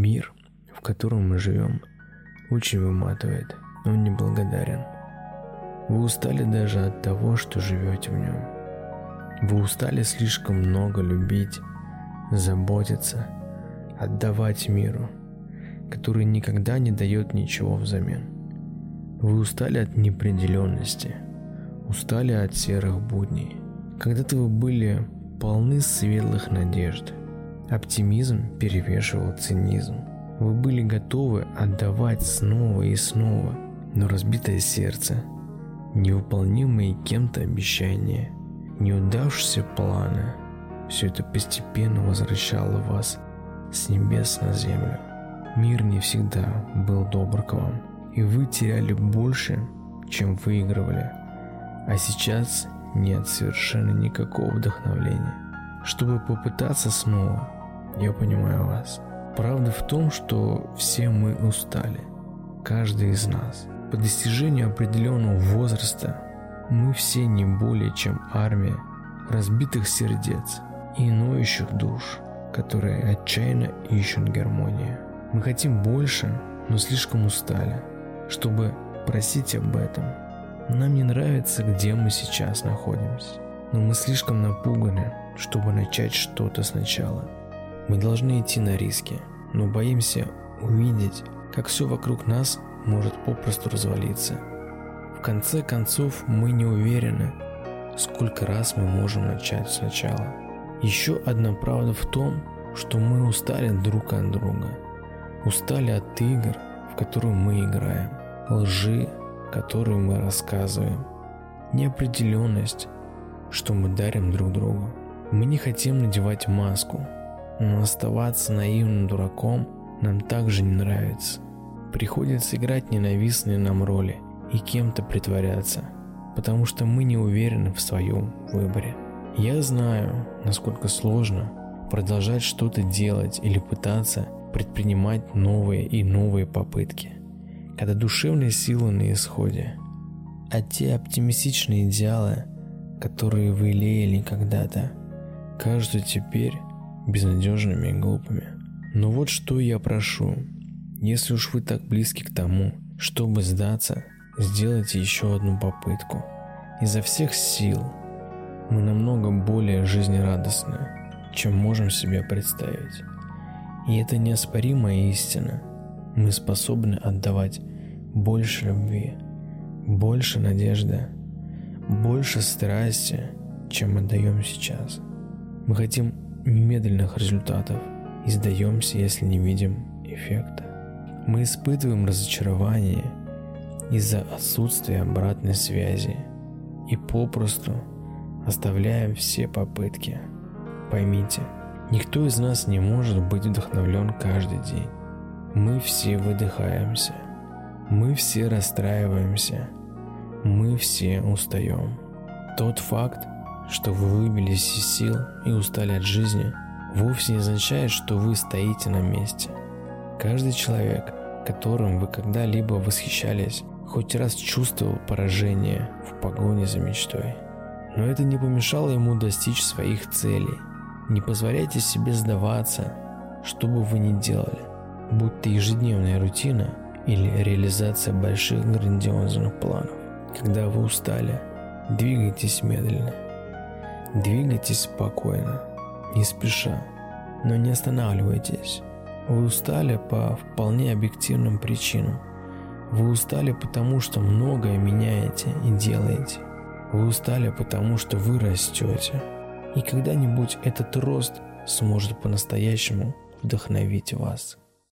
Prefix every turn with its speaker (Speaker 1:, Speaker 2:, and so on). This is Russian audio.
Speaker 1: Мир, в котором мы живем, очень выматывает, он неблагодарен. Вы устали даже от того, что живете в нем. Вы устали слишком много любить, заботиться, отдавать миру, который никогда не дает ничего взамен. Вы устали от неопределенности, устали от серых будней. Когда-то вы были полны светлых надежд. Оптимизм перевешивал цинизм. Вы были готовы отдавать снова и снова, но разбитое сердце, невыполнимые кем-то обещания, неудавшиеся планы – все это постепенно возвращало вас с небес на землю. Мир не всегда был добр к вам, и вы теряли больше, чем выигрывали. А сейчас нет совершенно никакого вдохновления. Чтобы попытаться снова, я понимаю вас – Правда в том, что все мы устали, каждый из нас. По достижению определенного возраста мы все не более чем армия разбитых сердец и ноющих душ, которые отчаянно ищут гармонию. Мы хотим больше, но слишком устали, чтобы просить об этом. Нам не нравится, где мы сейчас находимся, но мы слишком напуганы, чтобы начать что-то сначала – мы должны идти на риски, но боимся увидеть, как все вокруг нас может попросту развалиться. В конце концов, мы не уверены, сколько раз мы можем начать сначала. Еще одна правда в том, что мы устали друг от друга. Устали от игр, в которые мы играем, лжи, которые мы рассказываем, неопределенность, что мы дарим друг другу. Мы не хотим надевать маску, но оставаться наивным дураком нам также не нравится. Приходится играть ненавистные нам роли и кем-то притворяться, потому что мы не уверены в своем выборе. Я знаю, насколько сложно продолжать что-то делать или пытаться предпринимать новые и новые попытки, когда душевные силы на исходе. А те оптимистичные идеалы, которые вы леяли когда-то, кажутся теперь безнадежными и глупыми. Но вот что я прошу. Если уж вы так близки к тому, чтобы сдаться, сделайте еще одну попытку. Изо всех сил мы намного более жизнерадостны, чем можем себе представить. И это неоспоримая истина. Мы способны отдавать больше любви, больше надежды, больше страсти, чем отдаем сейчас. Мы хотим немедленных результатов и сдаемся, если не видим эффекта. Мы испытываем разочарование из-за отсутствия обратной связи и попросту оставляем все попытки. Поймите, никто из нас не может быть вдохновлен каждый день. Мы все выдыхаемся, мы все расстраиваемся, мы все устаем. Тот факт, что вы выбились из сил и устали от жизни, вовсе не означает, что вы стоите на месте. Каждый человек, которым вы когда-либо восхищались, хоть раз чувствовал поражение в погоне за мечтой. Но это не помешало ему достичь своих целей. Не позволяйте себе сдаваться, что бы вы ни делали, будь то ежедневная рутина или реализация больших грандиозных планов. Когда вы устали, двигайтесь медленно – Двигайтесь спокойно, не спеша, но не останавливайтесь. Вы устали по вполне объективным причинам. Вы устали потому, что многое меняете и делаете. Вы устали потому, что вы растете. И когда-нибудь этот рост сможет по-настоящему вдохновить вас.